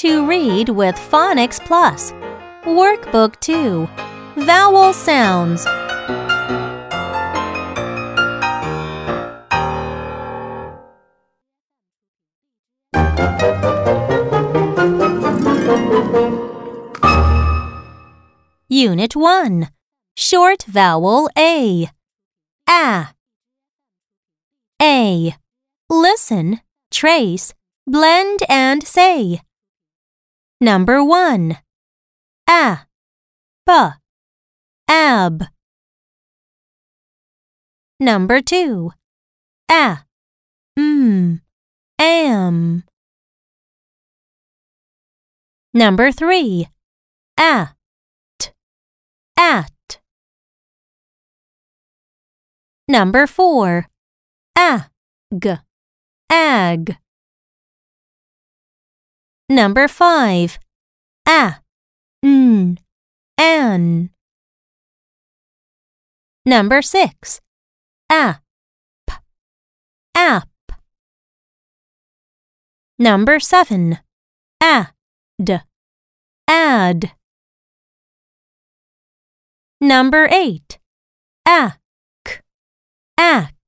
to read with Phonics Plus. Workbook 2 Vowel Sounds. Unit 1 Short Vowel A. A. A. Listen, trace, blend and say. Number 1 A. B. Ab. Number 2 A. M. Am. Number 3 A at. Number 4. Ag. Ag. Number 5. A. N. An. Number 6. Ap. Ap. Number 7. Ad. Ad. Number 8. Ack. Ack.